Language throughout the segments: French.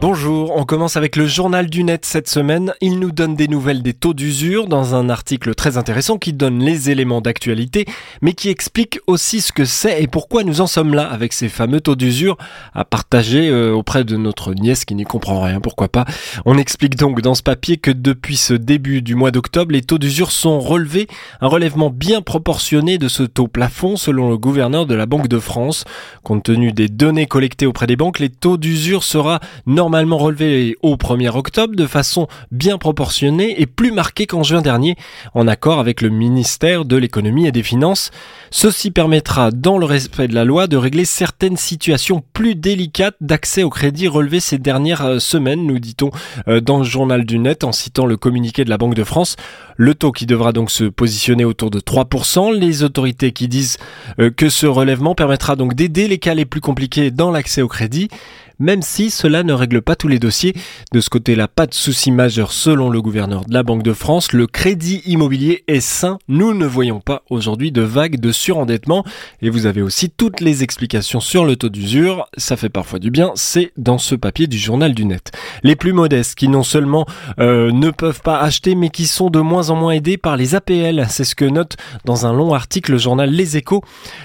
Bonjour, on commence avec le journal du net cette semaine. Il nous donne des nouvelles des taux d'usure dans un article très intéressant qui donne les éléments d'actualité, mais qui explique aussi ce que c'est et pourquoi nous en sommes là avec ces fameux taux d'usure à partager euh, auprès de notre nièce qui n'y comprend rien, pourquoi pas. On explique donc dans ce papier que depuis ce début du mois d'octobre, les taux d'usure sont relevés, un relèvement bien proportionné de ce taux plafond selon le gouverneur de la Banque de France. Compte tenu des données collectées auprès des banques, les taux d'usure sera normalement normalement relevé au 1er octobre de façon bien proportionnée et plus marquée qu'en juin dernier, en accord avec le ministère de l'économie et des finances. Ceci permettra, dans le respect de la loi, de régler certaines situations plus délicates d'accès au crédit relevées ces dernières euh, semaines, nous dit-on euh, dans le journal du net en citant le communiqué de la Banque de France. Le taux qui devra donc se positionner autour de 3%. Les autorités qui disent euh, que ce relèvement permettra donc d'aider les cas les plus compliqués dans l'accès au crédit même si cela ne règle pas tous les dossiers. De ce côté-là, pas de souci majeur selon le gouverneur de la Banque de France. Le crédit immobilier est sain. Nous ne voyons pas aujourd'hui de vague de surendettement. Et vous avez aussi toutes les explications sur le taux d'usure. Ça fait parfois du bien. C'est dans ce papier du journal du net. Les plus modestes qui non seulement euh, ne peuvent pas acheter mais qui sont de moins en moins aidés par les APL. C'est ce que note dans un long article le journal Les Échos.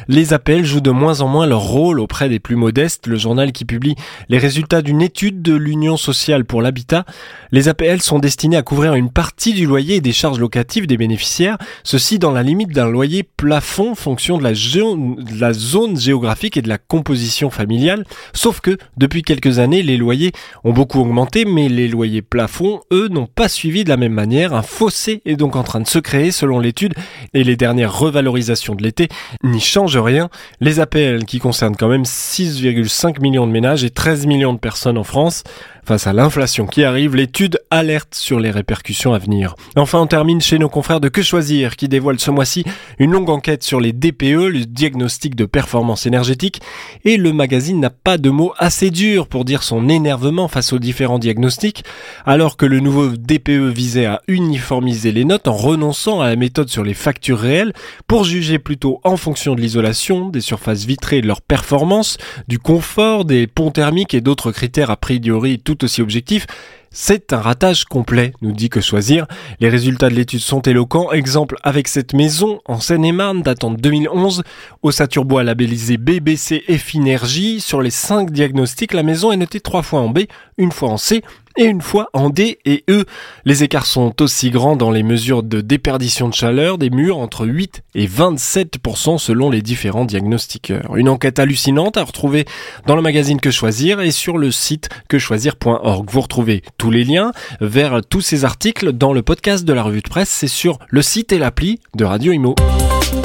Les APL jouent de moins en moins leur rôle auprès des plus modestes. Le journal qui publie les résultats d'une étude de l'Union sociale pour l'habitat, les APL sont destinés à couvrir une partie du loyer et des charges locatives des bénéficiaires, ceci dans la limite d'un loyer plafond fonction de la, de la zone géographique et de la composition familiale, sauf que depuis quelques années, les loyers ont beaucoup augmenté, mais les loyers plafonds, eux, n'ont pas suivi de la même manière. Un fossé est donc en train de se créer selon l'étude et les dernières revalorisations de l'été n'y changent rien. Les APL qui concernent quand même 6,5 millions de ménages et 13 millions de personnes en France. else Face à l'inflation qui arrive, l'étude alerte sur les répercussions à venir. Enfin, on termine chez nos confrères de Que Choisir qui dévoilent ce mois-ci une longue enquête sur les DPE, le diagnostic de performance énergétique, et le magazine n'a pas de mots assez durs pour dire son énervement face aux différents diagnostics, alors que le nouveau DPE visait à uniformiser les notes en renonçant à la méthode sur les factures réelles pour juger plutôt en fonction de l'isolation, des surfaces vitrées de leur performance, du confort, des ponts thermiques et d'autres critères a priori tout aussi objectif, c'est un ratage complet, nous dit que choisir. Les résultats de l'étude sont éloquents. Exemple avec cette maison en Seine-et-Marne datant de 2011. Au Saturbois labellisé BBC F Sur les 5 diagnostics, la maison est notée 3 fois en B, une fois en C et une fois en D et E. Les écarts sont aussi grands dans les mesures de déperdition de chaleur des murs entre 8 et 27% selon les différents diagnostiqueurs. Une enquête hallucinante à retrouver dans le magazine Que Choisir et sur le site quechoisir.org. Vous retrouvez tous les liens vers tous ces articles dans le podcast de la revue de presse. C'est sur le site et l'appli de Radio Imo.